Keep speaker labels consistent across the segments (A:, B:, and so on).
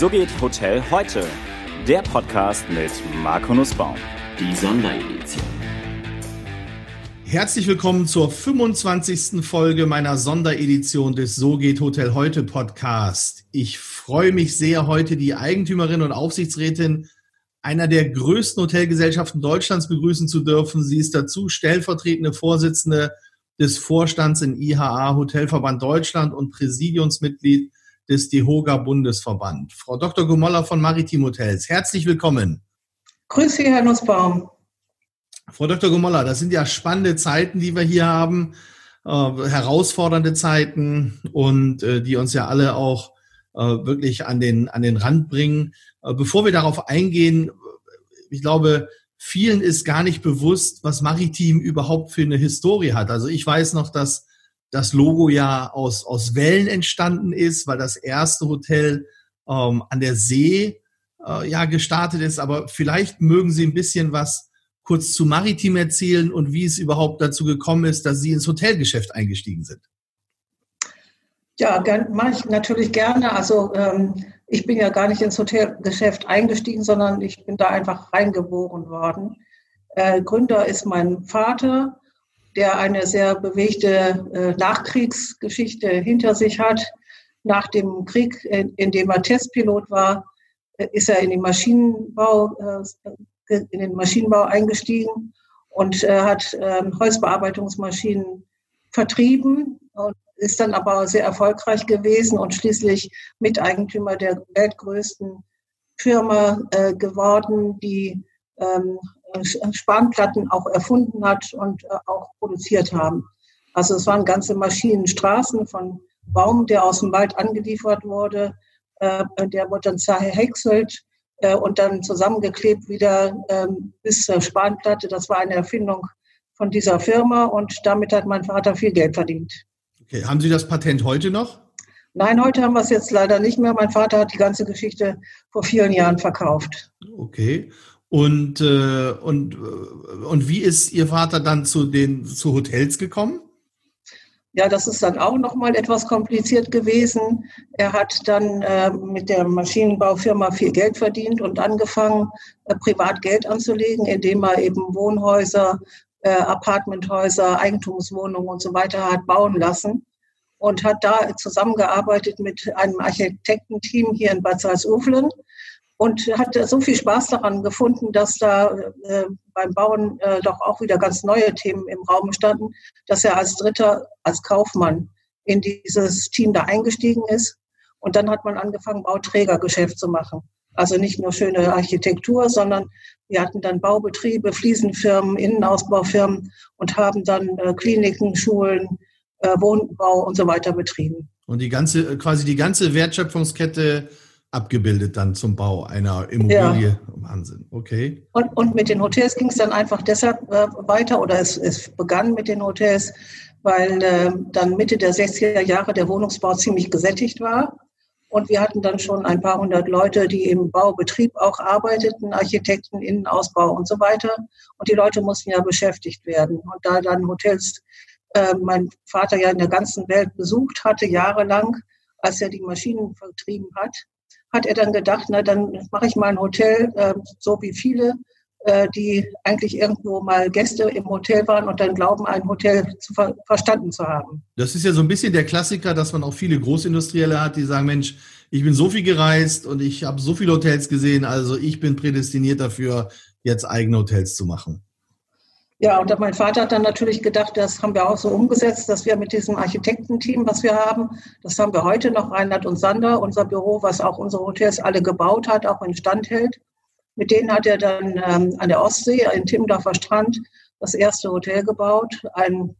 A: So geht Hotel heute. Der Podcast mit Marco Nussbaum. Die Sonderedition.
B: Herzlich willkommen zur 25. Folge meiner Sonderedition des So geht Hotel heute Podcast. Ich freue mich sehr, heute die Eigentümerin und Aufsichtsrätin einer der größten Hotelgesellschaften Deutschlands begrüßen zu dürfen. Sie ist dazu stellvertretende Vorsitzende des Vorstands in IHA Hotelverband Deutschland und Präsidiumsmitglied des DEHOGA Bundesverband. Frau Dr. Gumolla von Maritim Hotels, herzlich willkommen.
C: Grüß Sie, Herr Nussbaum.
B: Frau Dr. Gumolla, das sind ja spannende Zeiten, die wir hier haben, äh, herausfordernde Zeiten und äh, die uns ja alle auch äh, wirklich an den, an den Rand bringen. Äh, bevor wir darauf eingehen, ich glaube, vielen ist gar nicht bewusst, was Maritim überhaupt für eine Historie hat. Also ich weiß noch, dass das Logo ja aus, aus Wellen entstanden ist, weil das erste Hotel ähm, an der See äh, ja gestartet ist. Aber vielleicht mögen Sie ein bisschen was kurz zu Maritim erzählen und wie es überhaupt dazu gekommen ist, dass Sie ins Hotelgeschäft eingestiegen sind.
C: Ja, mache ich natürlich gerne. Also ähm, ich bin ja gar nicht ins Hotelgeschäft eingestiegen, sondern ich bin da einfach reingeboren worden. Äh, Gründer ist mein Vater der eine sehr bewegte äh, Nachkriegsgeschichte hinter sich hat. Nach dem Krieg, in, dem er Testpilot war, äh, ist er in den Maschinenbau, äh, in den Maschinenbau eingestiegen und hat ähm, Holzbearbeitungsmaschinen vertrieben und ist dann aber sehr erfolgreich gewesen und schließlich Miteigentümer der weltgrößten Firma geworden, die ähm, Spanplatten auch erfunden hat und äh, auch produziert haben. Also es waren ganze Maschinenstraßen von Baum, der aus dem Wald angeliefert wurde, äh, der wurde dann zerhäckselt äh, und dann zusammengeklebt wieder ähm, bis zur Spanplatte. Das war eine Erfindung von dieser Firma und damit hat mein Vater viel Geld verdient.
B: Okay, haben Sie das Patent heute noch?
C: Nein, heute haben wir es jetzt leider nicht mehr. Mein Vater hat die ganze Geschichte vor vielen Jahren verkauft.
B: Okay. Und, äh, und, und wie ist Ihr Vater dann zu den zu Hotels gekommen?
C: Ja, das ist dann auch nochmal etwas kompliziert gewesen. Er hat dann äh, mit der Maschinenbaufirma viel Geld verdient und angefangen, äh, privat Geld anzulegen, indem er eben Wohnhäuser, äh, Apartmenthäuser, Eigentumswohnungen und so weiter hat bauen lassen und hat da zusammengearbeitet mit einem Architektenteam hier in Bad Salzuflen und hat so viel Spaß daran gefunden, dass da äh, beim Bauen äh, doch auch wieder ganz neue Themen im Raum standen, dass er als Dritter, als Kaufmann in dieses Team da eingestiegen ist. Und dann hat man angefangen, Bauträgergeschäft zu machen. Also nicht nur schöne Architektur, sondern wir hatten dann Baubetriebe, Fliesenfirmen, Innenausbaufirmen und haben dann äh, Kliniken, Schulen, äh, Wohnbau und so weiter betrieben.
B: Und die ganze, quasi die ganze Wertschöpfungskette abgebildet dann zum Bau einer Immobilie. Ja. Wahnsinn, okay.
C: Und, und mit den Hotels ging es dann einfach deshalb äh, weiter oder es, es begann mit den Hotels, weil äh, dann Mitte der 60er Jahre der Wohnungsbau ziemlich gesättigt war. Und wir hatten dann schon ein paar hundert Leute, die im Baubetrieb auch arbeiteten, Architekten, Innenausbau und so weiter. Und die Leute mussten ja beschäftigt werden. Und da dann Hotels äh, mein Vater ja in der ganzen Welt besucht hatte, jahrelang, als er die Maschinen vertrieben hat, hat er dann gedacht, na dann mache ich mal ein Hotel, äh, so wie viele, äh, die eigentlich irgendwo mal Gäste im Hotel waren und dann glauben, ein Hotel zu ver verstanden zu haben.
B: Das ist ja so ein bisschen der Klassiker, dass man auch viele Großindustrielle hat, die sagen, Mensch, ich bin so viel gereist und ich habe so viele Hotels gesehen, also ich bin prädestiniert dafür, jetzt eigene Hotels zu machen.
C: Ja, und mein Vater hat dann natürlich gedacht, das haben wir auch so umgesetzt, dass wir mit diesem Architektenteam, was wir haben, das haben wir heute noch, Reinhard und Sander, unser Büro, was auch unsere Hotels alle gebaut hat, auch instand hält. Mit denen hat er dann ähm, an der Ostsee, in Timmendorfer Strand, das erste Hotel gebaut. Ein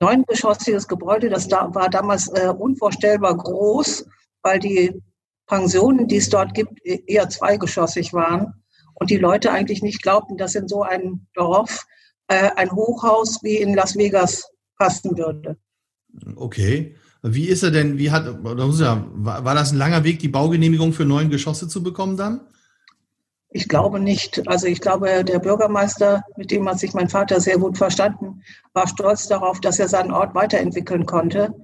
C: neungeschossiges Gebäude, das da, war damals äh, unvorstellbar groß, weil die Pensionen, die es dort gibt, e-, eher zweigeschossig waren und die Leute eigentlich nicht glaubten, dass in so einem Dorf äh, ein Hochhaus wie in Las Vegas passen würde.
B: Okay. Wie ist er denn, wie hat, war das ein langer Weg, die Baugenehmigung für neun Geschosse zu bekommen dann?
C: Ich glaube nicht. Also ich glaube, der Bürgermeister, mit dem hat sich mein Vater sehr gut verstanden, war stolz darauf, dass er seinen Ort weiterentwickeln konnte.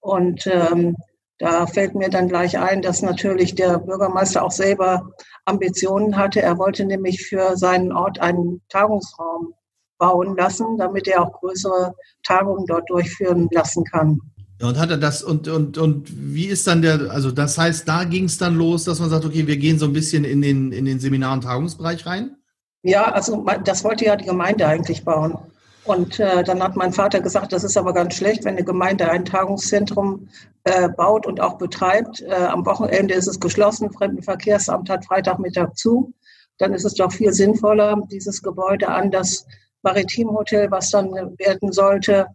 C: Und ähm, Da fällt mir dann gleich ein, dass natürlich der Bürgermeister auch selber Ambitionen hatte. Er wollte nämlich für seinen Ort einen Tagungsraum bauen lassen, damit er auch größere Tagungen dort durchführen lassen kann.
B: Ja, und hat er das und und und wie ist dann der also das heißt, da ging es dann los, dass man sagt, okay, wir gehen so ein bisschen in den in den Seminar- und Tagungsbereich rein?
C: Ja, also das wollte ja die Gemeinde eigentlich bauen. Und äh, dann hat mein Vater gesagt, das ist aber ganz schlecht, wenn eine Gemeinde ein Tagungszentrum äh, baut und auch betreibt. Äh, am Wochenende ist es geschlossen, Fremdenverkehrsamt hat Freitagmittag zu. Dann ist es doch viel sinnvoller, dieses Gebäude an das Maritimhotel, was dann werden sollte,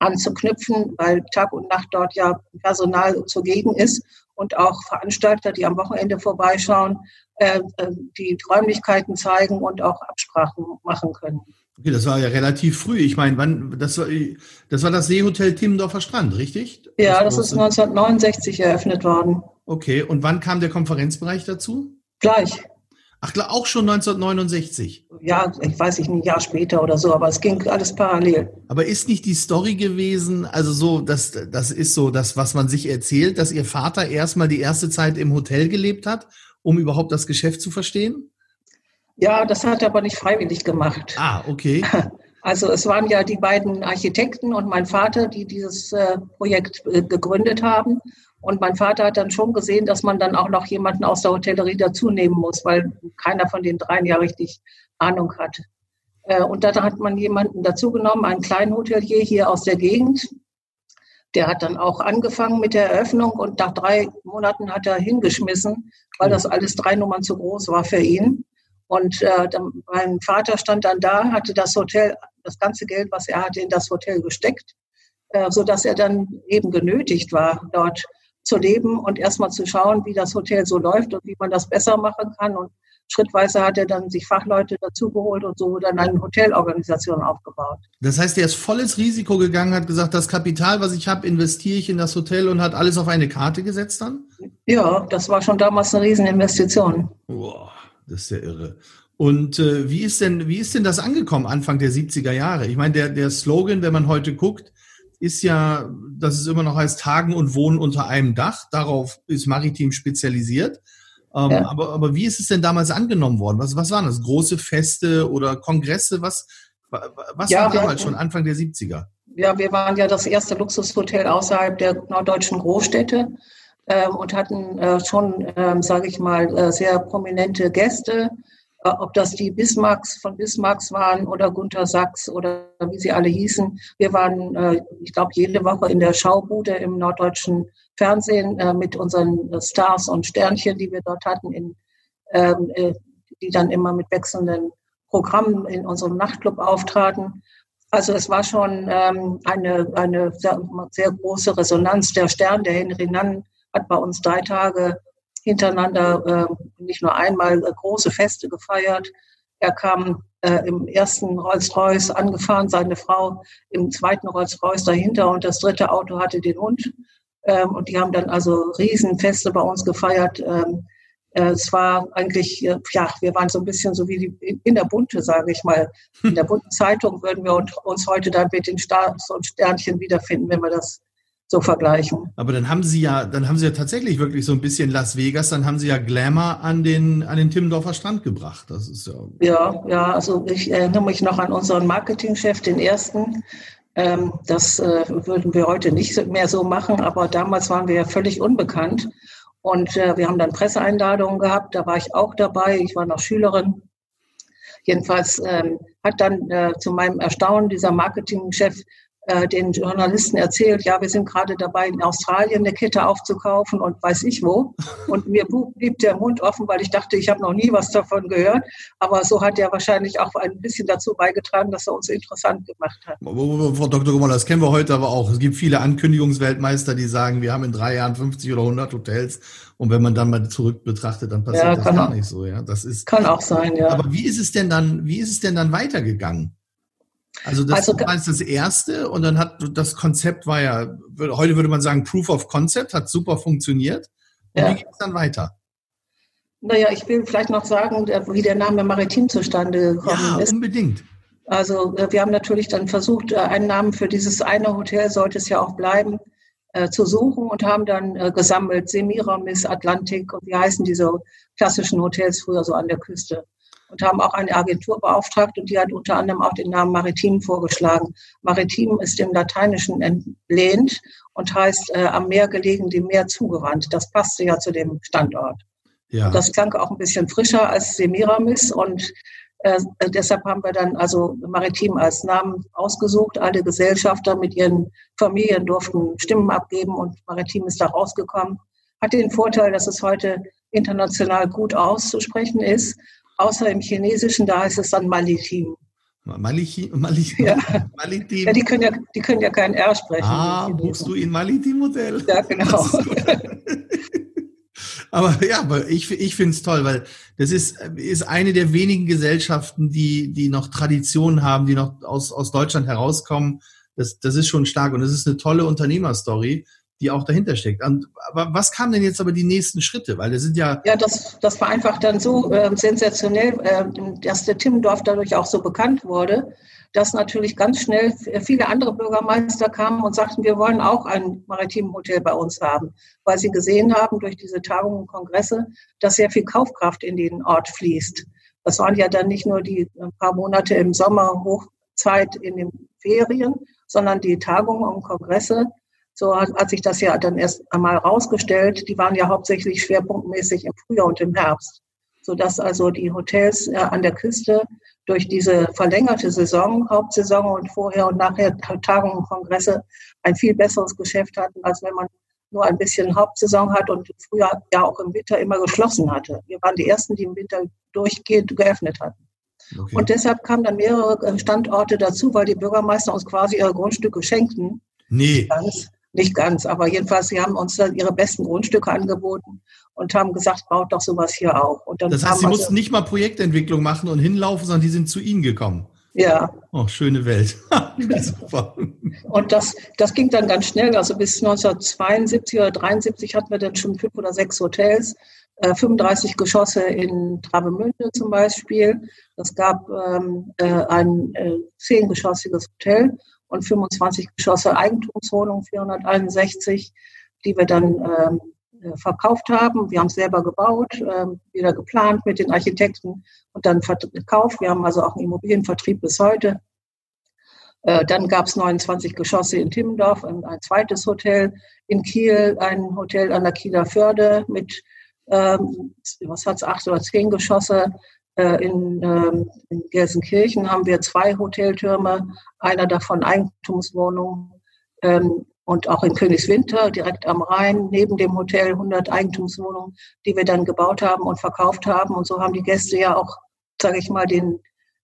C: anzuknüpfen, weil Tag und Nacht dort ja Personal zugegen ist und auch Veranstalter, die am Wochenende vorbeischauen, äh, äh die Räumlichkeiten zeigen und auch Absprachen machen können.
B: Okay, das war ja relativ früh. Ich meine, wann, das war, das war das Seehotel Timmendorfer Strand, richtig?
C: Ja, das, das ist 1969 eröffnet worden.
B: Okay, und wann kam der Konferenzbereich dazu?
C: Gleich.
B: Ach klar, auch schon 1969.
C: Ja, ich weiß nicht, ein Jahr später oder so, aber es ging alles parallel.
B: Aber ist nicht die Story gewesen, also so, das, das ist so das, was man sich erzählt, dass Ihr Vater erstmal die erste Zeit im Hotel gelebt hat, um überhaupt das Geschäft zu verstehen?
C: Ja, das hat er aber nicht freiwillig gemacht.
B: Ah, okay.
C: Also es waren ja die beiden Architekten und mein Vater, die dieses äh, Projekt äh, gegründet haben. Und mein Vater hat dann schon gesehen, dass man dann auch noch jemanden aus der Hotellerie dazu nehmen muss, weil keiner von den dreien ja richtig Ahnung hat. Äh, und dann hat man jemanden dazu genommen, einen kleinen Hotelier hier aus der Gegend. Der hat dann auch angefangen mit der Eröffnung und nach drei Monaten hat er hingeschmissen, weil das alles drei Nummern zu groß war für ihn. Und äh, dann, mein Vater stand dann da, hatte das Hotel, das ganze Geld, was er hatte, in das Hotel gesteckt, äh, so er dann eben genötigt war, dort zu leben und erstmal zu schauen, wie das Hotel so läuft und wie man das besser machen kann. Und schrittweise hat er dann sich Fachleute dazugeholt und so dann eine Hotelorganisation aufgebaut.
B: Das heißt, er ist volles Risiko gegangen, hat gesagt, das Kapital, was ich habe, investiere ich in das Hotel und hat alles auf eine Karte gesetzt dann?
C: Ja, das war schon damals eine Rieseninvestition.
B: Boah. Das ist ja irre. Und äh, wie ist denn, wie ist denn das angekommen Anfang der 70er Jahre? Ich meine, der, der Slogan, wenn man heute guckt, ist ja, dass es immer noch heißt, Tagen und Wohnen unter einem Dach. Darauf ist Maritim spezialisiert. Ähm, ja. aber, aber wie ist es denn damals angenommen worden? Was, was waren das? Große Feste oder Kongresse? Was, was ja, war damals schon Anfang der 70er?
C: Ja, wir waren ja das erste Luxushotel außerhalb der norddeutschen Großstädte ähm, und hatten äh, schon, ähm, sage ich mal, äh, sehr prominente Gäste. Äh, ob das die Bismarcks von Bismarcks waren oder Gunther Sachs oder wie sie alle hießen. Wir waren, äh, ich glaube, jede Woche in der Schaubude im norddeutschen Fernsehen äh, mit unseren Stars und Sternchen, die wir dort hatten, in, ähm, äh, die dann immer mit wechselnden Programmen in unserem Nachtclub auftraten. Also es war schon ähm, eine, eine sehr, sehr große Resonanz. Der Stern, der Henry Nann, hat bei uns drei Tage hintereinander äh, nicht nur einmal äh, große Feste gefeiert. Er kam äh, im ersten Rolls-Royce angefahren, seine Frau im zweiten Rolls-Royce dahinter und das dritte Auto hatte den Hund. Ähm, und die haben dann also Riesenfeste bei uns gefeiert. Ähm, äh, es war eigentlich, äh, ja, wir waren so ein bisschen so wie die, in der Bunte, sage ich mal. In der bunten Zeitung würden wir uns heute dann mit den Stars und Sternchen wiederfinden, wenn wir das so vergleichen.
B: Aber dann haben Sie ja, dann haben Sie ja tatsächlich wirklich so ein bisschen Las Vegas, dann haben Sie ja Glamour an den, an den Timmendorfer Strand gebracht. Das ist ja.
C: Ja, ja, also ich erinnere mich noch an unseren Marketingchef, den ersten. Ähm, das äh, würden wir heute nicht mehr so machen, aber damals waren wir ja völlig unbekannt. Und äh, wir haben dann Presseeinladungen gehabt, da war ich auch dabei, ich war noch Schülerin. Jedenfalls ähm, hat dann äh, zu meinem Erstaunen dieser Marketingchef den Journalisten erzählt, ja, wir sind gerade dabei, in Australien eine Kette aufzukaufen und weiß ich wo. Und mir blieb der Mund offen, weil ich dachte, ich habe noch nie was davon gehört. Aber so hat er wahrscheinlich auch ein bisschen dazu beigetragen, dass er uns interessant gemacht hat.
B: Frau Dr. Gummer, das kennen wir heute aber auch. Es gibt viele Ankündigungsweltmeister, die sagen, wir haben in drei Jahren 50 oder 100 Hotels. Und wenn man dann mal zurück betrachtet, dann passiert ja, das gar auch, nicht so. Ja, das ist.
C: Kann auch sein, ja.
B: Aber wie ist es denn dann, wie ist es denn dann weitergegangen? Also das also, war jetzt das erste und dann hat das Konzept war ja, heute würde man sagen, Proof of Concept, hat super funktioniert. Und ja. wie geht es dann weiter?
C: Naja, ich will vielleicht noch sagen, wie der Name Maritim zustande gekommen ja, ist.
B: unbedingt.
C: Also äh, wir haben natürlich dann versucht, äh, einen Namen für dieses eine Hotel sollte es ja auch bleiben. äh, zu suchen und haben dann äh, gesammelt Semiramis, Atlantik und wie heißen diese klassischen Hotels früher so an der Küste. Und haben auch eine Agentur beauftragt und die hat unter anderem auch den Namen Maritim vorgeschlagen. Maritim ist im Lateinischen entlehnt und heißt äh, am Meer gelegen, dem Meer zugewandt. Das passte ja zu dem Standort. Ja. Das klang auch ein bisschen frischer als Semiramis und äh, deshalb haben wir dann also Maritim als Namen ausgesucht. Alle Gesellschafter mit ihren Familien durften Stimmen abgeben und Maritim ist da rausgekommen. Hat den Vorteil, dass es heute international gut auszusprechen ist, außer im Chinesischen, da heißt es dann Malitim.
B: Malichi, Malichi,
C: ja. Malitim. Ja, die können ja, die können ja kein R sprechen.
B: Ah, buchst du in Malitim-Modell?
C: Ja, genau.
B: Aber ja, aber ich, ich finde es toll, weil das ist, ist eine der wenigen Gesellschaften, die, die noch Traditionen haben, die noch aus, aus Deutschland herauskommen. Das, das ist schon stark und das ist eine tolle Unternehmerstory, die auch dahinter steckt. Aber was kamen denn jetzt aber die nächsten Schritte? Weil das sind ja.
C: Ja, das, das war einfach dann so äh, sensationell, äh, dass der Timmendorf dadurch auch so bekannt wurde dass natürlich ganz schnell viele andere Bürgermeister kamen und sagten, wir wollen auch ein maritimes Hotel bei uns haben, weil sie gesehen haben durch diese Tagungen und Kongresse, dass sehr viel Kaufkraft in den Ort fließt. Das waren ja dann nicht nur die paar Monate im Sommer Hochzeit in den Ferien, sondern die Tagungen und Kongresse. So hat, sich das ja dann erst einmal rausgestellt. Die waren ja hauptsächlich schwerpunktmäßig im Frühjahr und im Herbst, sodass also die Hotels äh, an der Küste durch diese verlängerte Saison, Hauptsaison und vorher und nachher Tagungen und Kongresse ein viel besseres Geschäft hatten, als wenn man nur ein bisschen Hauptsaison hat und früher ja auch im Winter immer geschlossen hatte. Wir waren die Ersten, die im Winter durchgehend geöffnet hatten. Okay. Und deshalb kamen dann mehrere äh, Standorte dazu, weil die Bürgermeister uns quasi ihre Grundstücke schenkten.
B: Nee.
C: Ganz, nicht ganz, aber jedenfalls, sie haben uns dann ihre besten Grundstücke angeboten und haben gesagt, baut doch sowas hier auch.
B: das heißt, Sie mussten nicht mal Projektentwicklung machen und hinlaufen, sondern die sind zu Ihnen gekommen.
C: Ja.
B: Oh, schöne Welt.
C: Super. Und das, das ging dann ganz schnell. Also bis 1972 oder 73 hatten wir dann schon fünf oder sechs Hotels, äh, 35 Geschosse in Travemünde zum Beispiel. Es gab ähm, äh, ein äh, zehngeschossiges Hotel und 25 Geschosse Eigentumswohnungen, 461, die wir dann ähm, äh, verkauft haben. Wir haben es selber gebaut, ähm, wieder geplant mit den Architekten und dann verkauft. Wir haben also auch einen Immobilienvertrieb bis heute. Äh, dann gab es 29 Geschosse in Timmendorf, ein, zweites Hotel in Kiel, ein Hotel an der Kieler Förde mit, ähm, was hat acht oder zehn Geschosse. Äh, in, ähm, in Gelsenkirchen haben wir zwei Hoteltürme, einer davon Eigentumswohnungen und auch in Königswinter, direkt am Rhein, neben dem Hotel 100 Eigentumswohnungen, die wir dann gebaut haben und verkauft haben. Und so haben die Gäste ja auch, sage ich mal, den,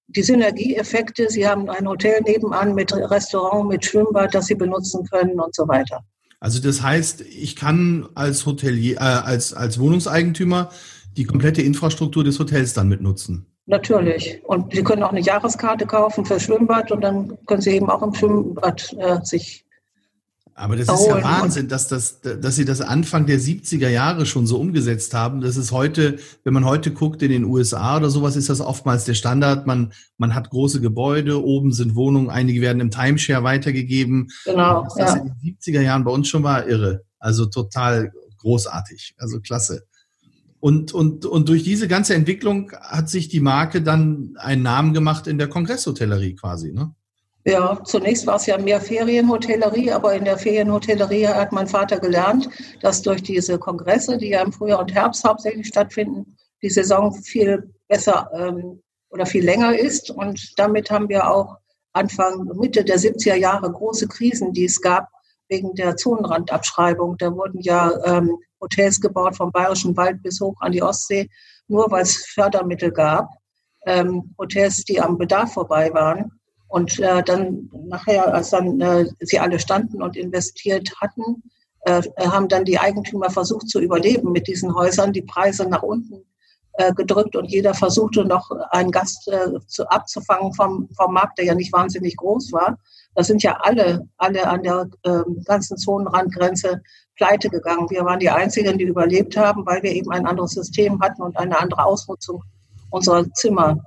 C: die Synergieeffekte. Sie haben ein Hotel nebenan mit Restaurant, mit Schwimmbad, das sie benutzen können und so weiter.
B: Also das heißt, ich kann als Hotelier, äh, als, als Wohnungseigentümer die komplette Infrastruktur des Hotels dann mitnutzen.
C: Natürlich. Und Sie können auch eine Jahreskarte kaufen für Schwimmbad und dann können Sie eben auch im Schwimmbad äh, sich
B: aber das ist ja Wahnsinn, dass, das, dass sie das Anfang der 70er Jahre schon so umgesetzt haben. Das ist heute, wenn man heute guckt in den USA oder sowas, ist das oftmals der Standard. Man, man hat große Gebäude, oben sind Wohnungen, einige werden im Timeshare weitergegeben.
C: Genau.
B: Dass das in den 70er Jahren bei uns schon war, irre. Also total großartig. Also klasse. Und, und, und durch diese ganze Entwicklung hat sich die Marke dann einen Namen gemacht in der Kongresshotellerie quasi, ne?
C: Ja, zunächst war es ja mehr Ferienhotellerie, aber in der Ferienhotellerie hat mein Vater gelernt, dass durch diese Kongresse, die ja im Frühjahr und Herbst hauptsächlich stattfinden, die Saison viel besser ähm, oder viel länger ist. Und damit haben wir auch Anfang, Mitte der 70er Jahre große Krisen, die es gab wegen der Zonenrandabschreibung. Da wurden ja ähm, Hotels gebaut vom Bayerischen Wald bis hoch an die Ostsee, nur weil es Fördermittel gab. Ähm, Hotels, die am Bedarf vorbei waren. Und äh, dann nachher, als dann äh, sie alle standen und investiert hatten, äh, haben dann die Eigentümer versucht zu überleben mit diesen Häusern, die Preise nach unten äh, gedrückt und jeder versuchte noch einen Gast äh, zu, abzufangen vom, vom Markt, der ja nicht wahnsinnig groß war. Da sind ja alle, alle an der äh, ganzen Zonenrandgrenze pleite gegangen. Wir waren die Einzigen, die überlebt haben, weil wir eben ein anderes System hatten und eine andere Ausnutzung unserer Zimmer.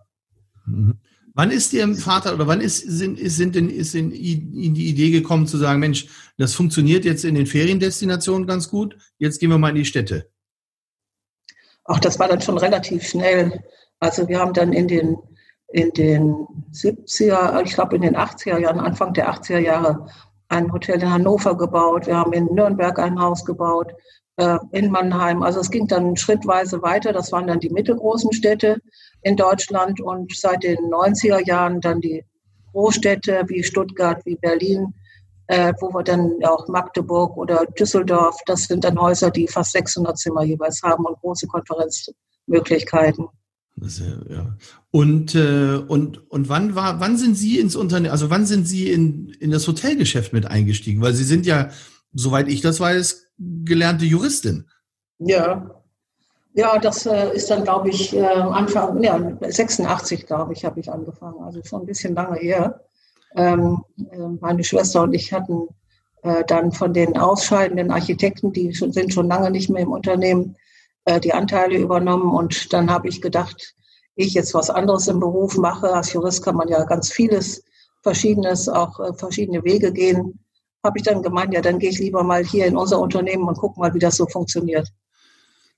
B: Mhm. Wann ist Ihrem Vater oder wann ist, sind, sind denn, ist in, in die Idee gekommen zu sagen, Mensch, das funktioniert jetzt in den Feriendestinationen ganz gut, jetzt gehen wir mal in die Städte?
C: Ach, das war dann schon relativ schnell. Also wir haben dann in den, in den 70er, ich glaube in den 80er Jahren, Anfang der 80er Jahre, ein Hotel in Hannover gebaut. Wir haben in Nürnberg ein Haus gebaut, äh, in Mannheim. Also es ging dann schrittweise weiter. Das waren dann die mittelgroßen Städte in Deutschland und seit den 90er Jahren dann die Großstädte wie Stuttgart, wie Berlin, äh, wo wir dann auch Magdeburg oder Düsseldorf, das sind dann Häuser, die fast 600 Zimmer jeweils haben und große Konferenzmöglichkeiten.
B: Ja. Und, äh, und, und wann war, wann sind Sie ins Unternehmen, also wann sind Sie in, in das Hotelgeschäft mit eingestiegen? Weil Sie sind ja, soweit ich das weiß, gelernte Juristin.
C: Ja, ja, das äh, ist dann, glaube ich, äh, Anfang, ja, 86, glaube ich, habe ich angefangen. Also schon ein bisschen lange her. Ähm, äh, meine Schwester und ich hatten äh, dann von den ausscheidenden Architekten, die schon, sind schon lange nicht mehr im Unternehmen, äh, die Anteile übernommen. Und dann habe ich gedacht, ich jetzt was anderes im Beruf mache. Als Jurist kann man ja ganz vieles, Verschiedenes, auch äh, verschiedene Wege gehen. Habe ich dann gemeint, ja, dann gehe ich lieber mal hier in unser Unternehmen und gucke mal, wie das so funktioniert.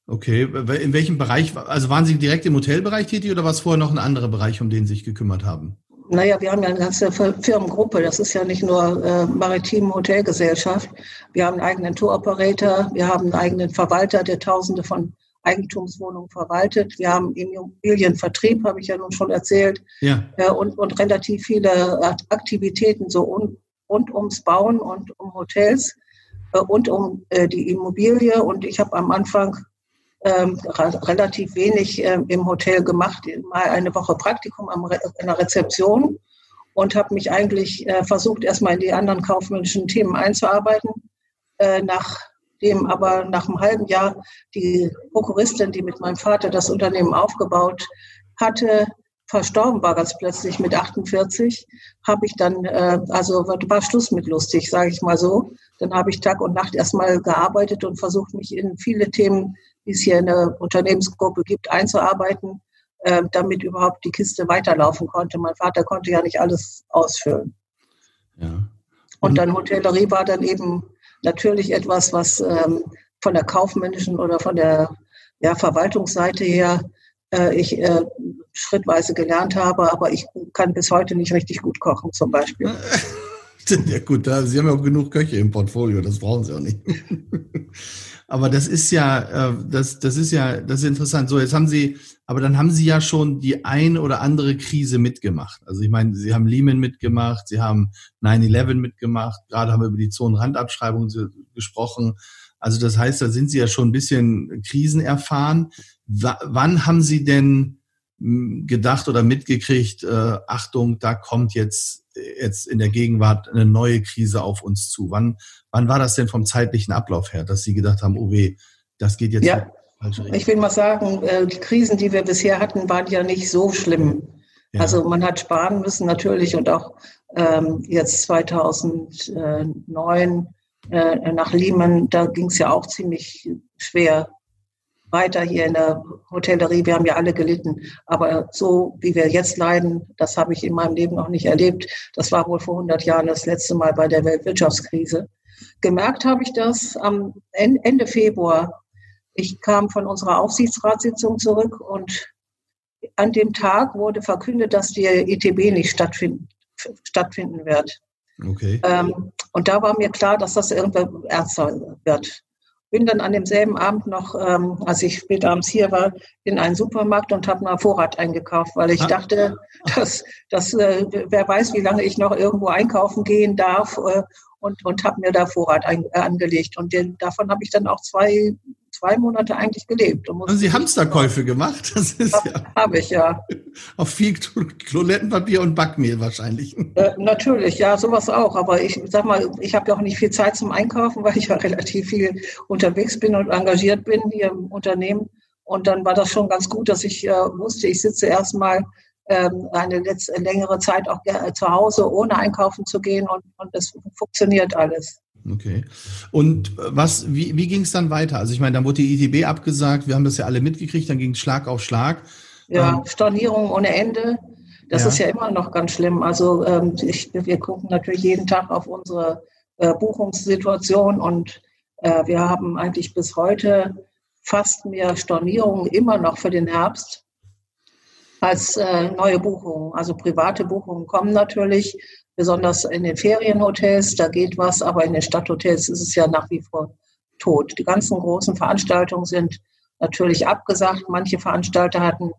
B: Okay, in welchem Bereich, also waren Sie direkt im Hotelbereich tätig oder war es vorher noch ein anderer Bereich, um den Sie sich gekümmert haben?
C: Naja, wir haben ja eine ganze Firmengruppe. Das ist ja nicht nur äh, maritime Hotelgesellschaft. Wir haben einen eigenen Tour-Operator, wir haben einen eigenen Verwalter, der Tausende von Eigentumswohnungen verwaltet. Wir haben Immobilienvertrieb, habe ich ja nun schon erzählt. Ja. Äh, und, und relativ viele Aktivitäten so un, rund ums Bauen und um Hotels äh, und um äh, die Immobilie. Und ich habe am Anfang ähm, relativ wenig ähm, im Hotel gemacht, mal eine Woche Praktikum am Re in der Rezeption und habe mich eigentlich äh, versucht, erstmal in die anderen kaufmännischen Themen einzuarbeiten. Äh, nachdem aber nach einem halben Jahr die Prokuristin, die mit meinem Vater das Unternehmen aufgebaut hatte, verstorben war ganz plötzlich mit 48, habe ich dann, äh, also war Schluss mit lustig, sage ich mal so. Dann habe ich Tag und Nacht erstmal gearbeitet und versucht, mich in viele Themen die es hier in der Unternehmensgruppe gibt, einzuarbeiten, äh, damit überhaupt die Kiste weiterlaufen konnte. Mein Vater konnte ja nicht alles ausfüllen. Ja. Und, dann Hotellerie war dann eben natürlich etwas, was ähm, von der kaufmännischen oder von der ja, Verwaltungsseite her äh, ich äh, schrittweise gelernt habe, aber ich kann bis heute nicht richtig gut kochen zum Beispiel.
B: Ja gut, Sie haben ja auch genug Köche im Portfolio, das brauchen Sie auch nicht. Aber das ist ja, äh, das, das ist ja, das ist interessant. So, jetzt haben Sie, aber dann haben Sie ja schon die ein oder andere Krise mitgemacht. Also ich meine, Sie haben Lehman mitgemacht, Sie haben 9-11 mitgemacht, gerade haben wir über die Zonenrandabschreibung gesprochen. Also das heißt, da sind Sie ja schon ein bisschen Krisen erfahren. W wann haben Sie denn gedacht oder mitgekriegt, äh, Achtung, da kommt jetzt, jetzt in der Gegenwart eine neue Krise auf uns zu? Wann, wann war das denn vom zeitlichen Ablauf her, dass Sie gedacht haben, oh weh, das geht jetzt
C: ja. Ich will mal sagen, äh, die Krisen, die wir bisher hatten, waren ja nicht so schlimm. Ja. Also man hat sparen müssen natürlich und auch ähm, jetzt 2009 äh, nach Lehman, da ging es ja auch ziemlich schwer weiter hier in der Hotellerie. Wir haben ja alle gelitten. Aber so wie wir jetzt leiden, das habe ich in meinem Leben noch nicht erlebt. Das war wohl vor 100 Jahren das letzte Mal bei der Weltwirtschaftskrise. Gemerkt habe ich das am Ende Februar. Ich kam von unserer Aufsichtsratssitzung zurück und an dem Tag wurde verkündet, dass die ETB nicht stattfinden, stattfinden wird. Okay. Ähm, und da war mir klar, dass das irgendwie ernster wird bin dann an demselben Abend noch, ähm, als ich spät abends hier war, in einen Supermarkt und habe mal Vorrat eingekauft, weil ich ah. dachte, dass, dass äh, wer weiß, wie lange ich noch irgendwo einkaufen gehen darf äh, und, und habe mir da Vorrat ein, äh, angelegt. Und den, davon habe ich dann auch zwei zwei Monate eigentlich gelebt.
B: Haben Sie Hamsterkäufe gemacht?
C: Das ist Hab, ja. Habe ich, ja.
B: Auf viel Toilettenpapier und Backmehl wahrscheinlich.
C: Äh, natürlich, ja, sowas auch. Aber ich sag mal, ich habe ja auch nicht viel Zeit zum Einkaufen, weil ich ja relativ viel unterwegs bin und engagiert bin hier im Unternehmen. Und dann war das schon ganz gut, dass ich äh, wusste, ich sitze erstmal ähm, eine letzte, längere Zeit auch zu Hause, ohne einkaufen zu gehen und, und es funktioniert alles.
B: Okay. Und was, wie, wie ging es dann weiter? Also ich meine, dann wurde die ITB abgesagt, wir haben das ja alle mitgekriegt, dann ging es Schlag auf Schlag.
C: Ja, ähm, Stornierung ohne Ende. Das ja. ist ja immer noch ganz schlimm. Also ähm, ich, wir gucken natürlich jeden Tag auf unsere äh, Buchungssituation und äh, wir haben eigentlich bis heute fast mehr Stornierungen immer noch für den Herbst als äh, neue Buchungen. Also private Buchungen kommen natürlich, besonders in den Ferienhotels, da geht was, aber in den Stadthotels ist es ja nach wie vor tot. Die ganzen großen Veranstaltungen sind natürlich abgesagt. Manche Veranstalter hatten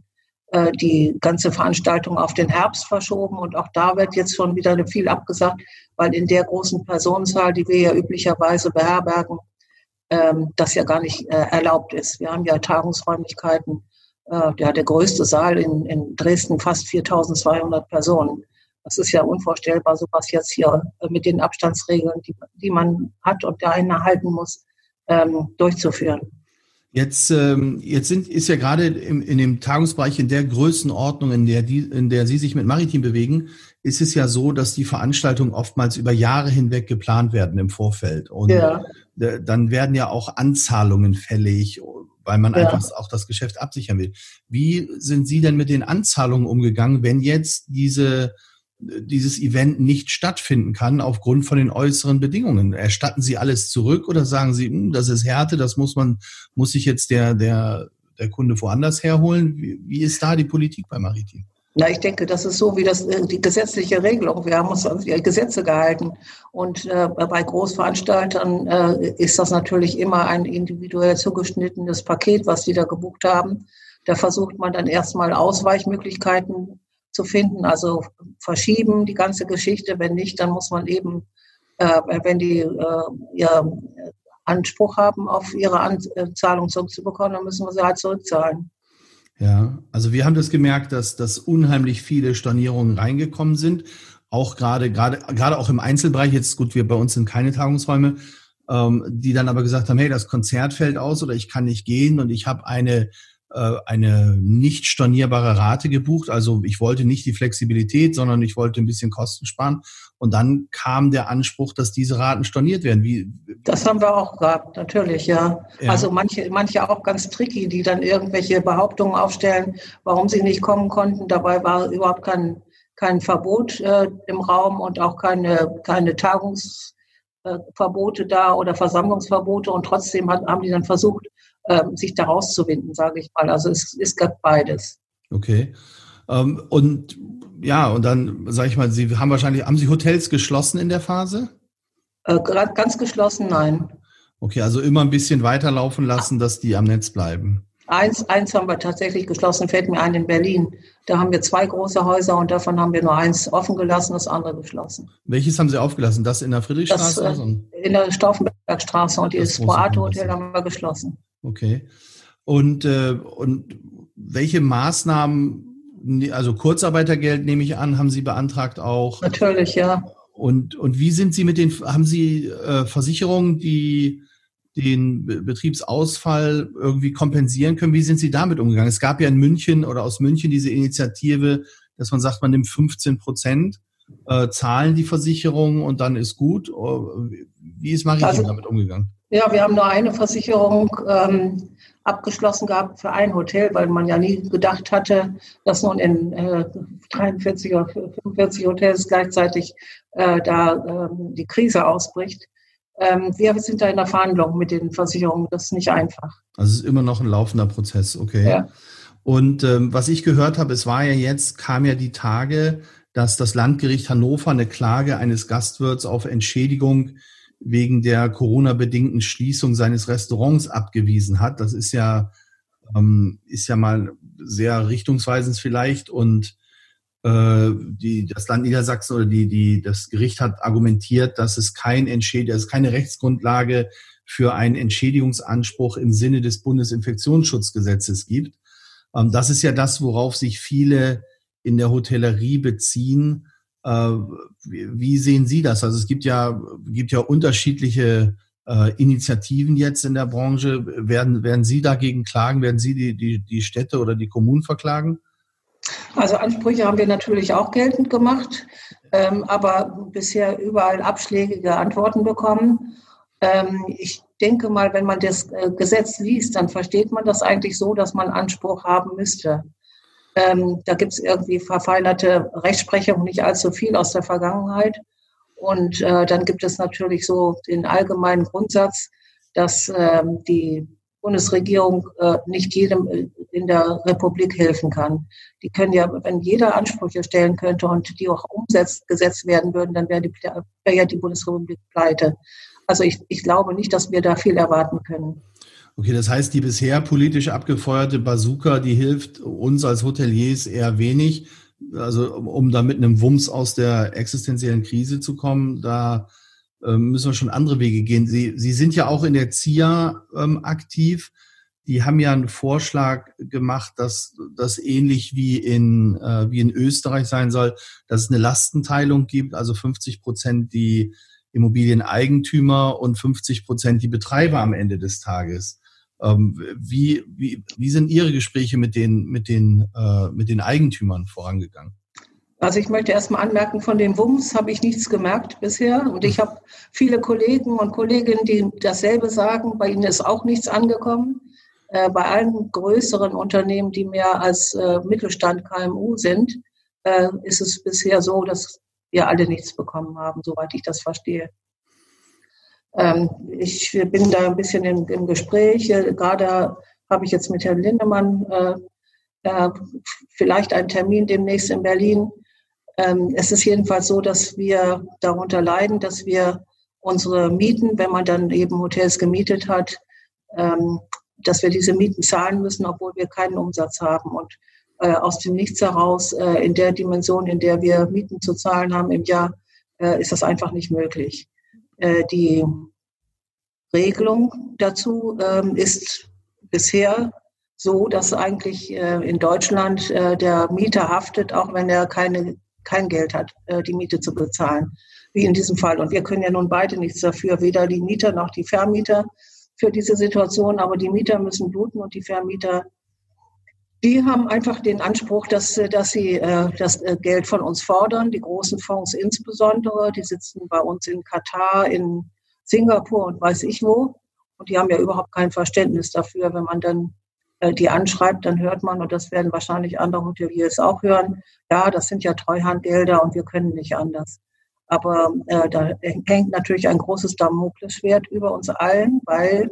C: äh, die ganze Veranstaltung auf den Herbst verschoben und auch da wird jetzt schon wieder viel abgesagt, weil in der großen Personenzahl, die wir ja üblicherweise beherbergen, ähm, das ja gar nicht äh, erlaubt ist. Wir haben ja Tagungsräumlichkeiten, äh, ja, der größte Saal in, in Dresden fast 4200 Personen. Das ist ja unvorstellbar, sowas jetzt hier äh, mit den Abstandsregeln, die, die man hat und der einen erhalten muss, ähm, durchzuführen.
B: Jetzt, ähm, jetzt sind, ist ja gerade im, in dem Tagungsbereich in der Größenordnung, in der, die, in der Sie sich mit Maritim bewegen, ist es ja so, dass die Veranstaltungen oftmals über Jahre hinweg geplant werden im Vorfeld. Und ja. dann werden ja auch Anzahlungen fällig, weil man ja. einfach auch das Geschäft absichern will. Wie sind Sie denn mit den Anzahlungen umgegangen, wenn jetzt diese dieses Event nicht stattfinden kann aufgrund von den äußeren Bedingungen. Erstatten Sie alles zurück oder sagen Sie, hm, das ist Härte, das muss man, muss sich jetzt der, der, der Kunde woanders herholen? Wie, wie ist da die Politik bei Maritim?
C: Na, ich denke, das ist so wie das, äh, die gesetzliche Regelung. Wir haben uns an die Gesetze gehalten. Und äh, bei Großveranstaltern äh, ist das natürlich immer ein individuell zugeschnittenes Paket, was die da gebucht haben. Da versucht man dann erstmal Ausweichmöglichkeiten zu finden. Also verschieben die ganze Geschichte. Wenn nicht, dann muss man eben, äh, wenn die äh, ja, Anspruch haben, auf ihre Anzahlung zurückzubekommen, dann müssen wir sie halt zurückzahlen.
B: Ja, also wir haben das gemerkt, dass, dass unheimlich viele Stornierungen reingekommen sind. Auch gerade, gerade, gerade auch im Einzelbereich. Jetzt gut, wir bei uns sind keine Tagungsräume, ähm, die dann aber gesagt haben, hey, das Konzert fällt aus oder ich kann nicht gehen und ich habe eine äh, eine nicht stornierbare Rate gebucht. Also ich wollte nicht die Flexibilität, sondern ich wollte ein bisschen Kosten sparen. Und dann kam der Anspruch, dass diese Raten storniert werden. Wie,
C: das haben wir auch gehabt, natürlich, ja. ja. Also manche, manche auch ganz tricky, die dann irgendwelche Behauptungen aufstellen, warum sie nicht kommen konnten. Dabei war überhaupt kein, kein Verbot äh, im Raum und auch keine, keine Tagungsverbote da oder Versammlungsverbote. Und trotzdem hat, haben die dann versucht, ähm, sich da rauszuwinden, sage ich mal. Also es, es gab beides.
B: Okay. Ähm, und ja, und dann sage ich mal, Sie haben wahrscheinlich, haben Sie Hotels geschlossen in der Phase?
C: Äh, ganz geschlossen, nein.
B: Okay, also immer ein bisschen weiterlaufen lassen, dass die am Netz bleiben.
C: Eins, eins haben wir tatsächlich geschlossen, fällt mir ein in Berlin. Da haben wir zwei große Häuser und davon haben wir nur eins offen gelassen, das andere geschlossen.
B: Welches haben Sie aufgelassen? Das in der Friedrichstraße? Das,
C: äh, in der Stauffenbergstraße und das Proato Hotel haben wir geschlossen.
B: Okay. Und, äh, und welche Maßnahmen, also Kurzarbeitergeld nehme ich an, haben Sie beantragt auch?
C: Natürlich, ja.
B: Und, und wie sind Sie mit den, haben Sie äh, Versicherungen, die den Betriebsausfall irgendwie kompensieren können? Wie sind Sie damit umgegangen? Es gab ja in München oder aus München diese Initiative, dass man sagt, man nimmt 15 Prozent, äh, zahlen die Versicherungen und dann ist gut. Äh, wie ist Maritim also, damit umgegangen?
C: Ja, wir haben nur eine Versicherung ähm, abgeschlossen gehabt für ein Hotel, weil man ja nie gedacht hatte, dass nun in äh, 43 oder 45 Hotels gleichzeitig äh, da äh, die Krise ausbricht. Ähm, wir sind da in der Verhandlung mit den Versicherungen. Das ist nicht einfach.
B: Also es ist immer noch ein laufender Prozess, okay. Ja. Und ähm, was ich gehört habe, es war ja jetzt, kam ja die Tage, dass das Landgericht Hannover eine Klage eines Gastwirts auf Entschädigung wegen der Corona-bedingten Schließung seines Restaurants abgewiesen hat. Das ist ja, ähm, ist ja mal sehr richtungsweisend vielleicht und äh, die, das Land Niedersachsen oder die, die, das Gericht hat argumentiert, dass es kein Entschäd dass es keine Rechtsgrundlage für einen Entschädigungsanspruch im Sinne des Bundesinfektionsschutzgesetzes gibt. Ähm, das ist ja das, worauf sich viele in der Hotellerie beziehen, wie sehen Sie das? Also es gibt ja, gibt ja unterschiedliche äh, Initiativen jetzt in der Branche. Werden, werden Sie dagegen klagen? Werden Sie die, die, die Städte oder die Kommunen verklagen?
C: Also Ansprüche haben wir natürlich auch geltend gemacht, ähm, aber bisher überall abschlägige Antworten bekommen. Ähm, ich denke mal, wenn man das äh, Gesetz liest, dann versteht man das eigentlich so, dass man Anspruch haben müsste. Ähm, da gibt es irgendwie verfeinerte Rechtsprechung, nicht allzu viel aus der Vergangenheit. Und äh, dann gibt es natürlich so den allgemeinen Grundsatz, dass ähm, die Bundesregierung äh, nicht jedem äh, in der Republik helfen kann. Die können ja, wenn jeder Ansprüche stellen könnte und die auch umgesetzt werden würden, dann wäre, die, wäre ja die Bundesrepublik pleite. Also ich, ich glaube nicht, dass wir da viel erwarten können.
B: Okay, das heißt, die bisher politisch abgefeuerte Bazooka, die hilft uns als Hoteliers eher wenig. Also um da mit einem Wumms aus der existenziellen Krise zu kommen, da äh, müssen wir schon andere Wege gehen. Sie, Sie sind ja auch in der ZIA ähm, aktiv. Die haben ja einen Vorschlag gemacht, dass das ähnlich wie in, äh, wie in Österreich sein soll, dass es eine Lastenteilung gibt, also 50 Prozent die Immobilieneigentümer und 50 Prozent die Betreiber am Ende des Tages. Ähm, wie, wie, wie sind Ihre Gespräche mit den, mit den, äh, mit den Eigentümern vorangegangen?
C: Also ich möchte erstmal anmerken, von dem WUMS habe ich nichts gemerkt bisher. Und ich habe viele Kollegen und Kolleginnen, die dasselbe sagen. Bei ihnen ist auch nichts angekommen. Äh, bei allen größeren Unternehmen, die mehr als äh, Mittelstand KMU sind, äh, ist es bisher so, dass wir alle nichts bekommen haben, soweit ich das verstehe. Ähm, ich bin da ein bisschen im, im Gespräch. Gerade habe ich jetzt mit Herrn Lindemann äh, äh, vielleicht einen Termin demnächst in Berlin. Ähm, es ist jedenfalls so, dass wir darunter leiden, dass wir unsere Mieten, wenn man dann eben Hotels gemietet hat, ähm, dass wir diese Mieten zahlen müssen, obwohl wir keinen Umsatz haben. Und äh, aus dem Nichts heraus, äh, in der Dimension, in der wir Mieten zu zahlen haben im Jahr, äh, ist das einfach nicht möglich. Äh, die Regelung dazu ähm, ist bisher so, dass eigentlich äh, in Deutschland äh, der Mieter haftet, auch wenn er keine, kein Geld hat, die Miete zu bezahlen, wie in diesem Fall. Und wir können ja nun beide nichts dafür, weder die Mieter noch die Vermieter für diese Situation, aber die Mieter müssen bluten und die Vermieter, die haben einfach den Anspruch, dass, dass sie äh, das äh, Geld von uns fordern, die großen Fonds insbesondere, die sitzen bei uns in Katar, in Singapur und weiß ich wo. Und die haben ja überhaupt kein Verständnis dafür. Wenn man dann äh, die anschreibt, dann hört man, und das werden wahrscheinlich andere Hoteliers auch hören, ja, das sind ja Treuhandgelder und wir können nicht anders. Aber äh, da hängt natürlich ein großes Damoklesschwert über uns allen, weil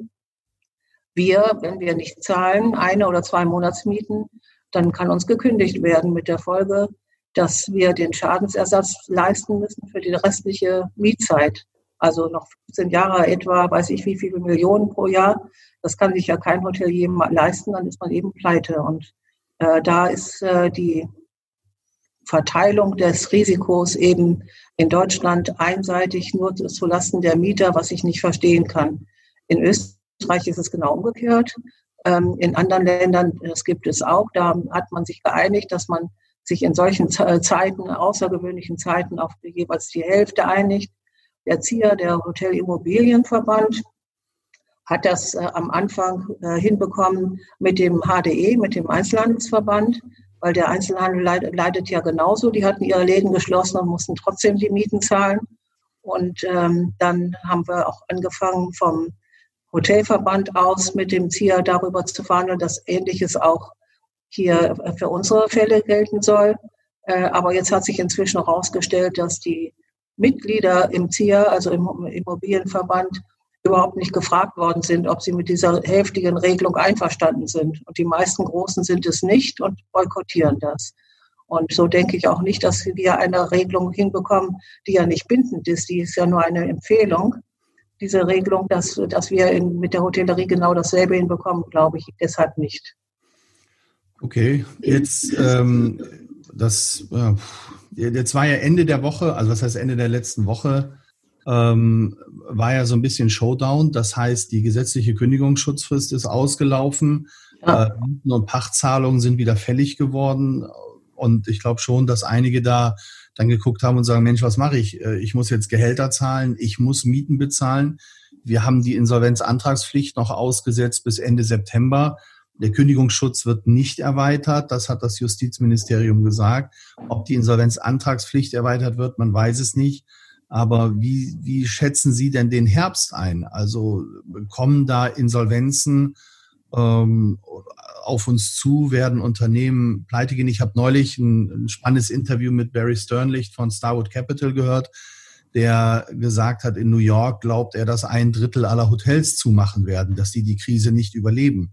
C: wir, wenn wir nicht zahlen, eine oder zwei Monatsmieten, dann kann uns gekündigt werden mit der Folge, dass wir den Schadensersatz leisten müssen für die restliche Mietzeit also noch 15 Jahre etwa, weiß ich wie viele Millionen pro Jahr. Das kann sich ja kein Hotelier leisten, dann ist man eben pleite. Und äh, da ist äh, die Verteilung des Risikos eben in Deutschland einseitig nur zulasten der Mieter, was ich nicht verstehen kann. In Österreich ist es genau umgekehrt. Ähm, in anderen Ländern, das gibt es auch, da hat man sich geeinigt, dass man sich in solchen Zeiten, außergewöhnlichen Zeiten auf jeweils die Hälfte einigt. Der ZIA, der Hotelimmobilienverband, hat das äh, am Anfang äh, hinbekommen mit dem HDE, mit dem Einzelhandelsverband, weil der Einzelhandel leidet, leidet ja genauso. Die hatten ihre Läden geschlossen und mussten trotzdem die Mieten zahlen. Und ähm, dann haben wir auch angefangen vom Hotelverband aus mit dem ZIA darüber zu verhandeln, dass Ähnliches auch hier für unsere Fälle gelten soll. Äh, aber jetzt hat sich inzwischen herausgestellt, dass die Mitglieder im ZIA, also im Immobilienverband, überhaupt nicht gefragt worden sind, ob sie mit dieser heftigen Regelung einverstanden sind. Und die meisten Großen sind es nicht und boykottieren das. Und so denke ich auch nicht, dass wir eine Regelung hinbekommen, die ja nicht bindend ist. Die ist ja nur eine Empfehlung. Diese Regelung, dass, dass wir in, mit der Hotellerie genau dasselbe hinbekommen, glaube ich deshalb nicht.
B: Okay, jetzt ähm, das, äh, jetzt war ja Ende der Woche, also was heißt Ende der letzten Woche, ähm, war ja so ein bisschen Showdown. Das heißt, die gesetzliche Kündigungsschutzfrist ist ausgelaufen ja. äh, und Pachtzahlungen sind wieder fällig geworden. Und ich glaube schon, dass einige da dann geguckt haben und sagen, Mensch, was mache ich? Äh, ich muss jetzt Gehälter zahlen, ich muss Mieten bezahlen. Wir haben die Insolvenzantragspflicht noch ausgesetzt bis Ende September. Der Kündigungsschutz wird nicht erweitert, das hat das Justizministerium gesagt. Ob die Insolvenzantragspflicht erweitert wird, man weiß es nicht. Aber wie, wie schätzen Sie denn den Herbst ein? Also kommen da Insolvenzen ähm, auf uns zu werden Unternehmen pleite gehen. Ich habe neulich ein, ein, spannendes Interview mit Barry Sternlicht von Starwood Capital gehört, der gesagt hat, in New York glaubt er, dass ein Drittel aller Hotels zumachen werden, dass sie die Krise nicht überleben.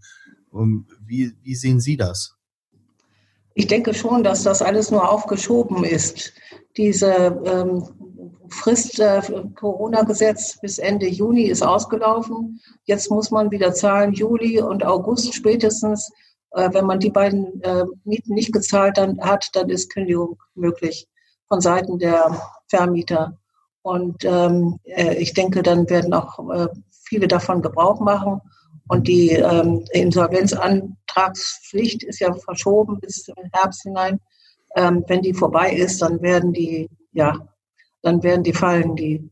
B: Ähm, wie, wie sehen Sie das?
C: Ich denke schon, dass das alles nur aufgeschoben ist. Diese ähm, Frist äh, Corona-Gesetz bis Ende Juni ist ausgelaufen. Jetzt muss man wieder zahlen, Juli und August spätestens. Äh, wenn man die beiden äh, Mieten nicht gezahlt dann, hat, dann ist Kündigung möglich von Seiten der Vermieter. Und ähm, äh, ich denke, dann werden auch äh, viele davon Gebrauch machen. Und die ähm, Insolvenzantragspflicht ist ja verschoben bis im Herbst hinein. Ähm, wenn die vorbei ist, dann werden die, ja, dann werden die fallen, die,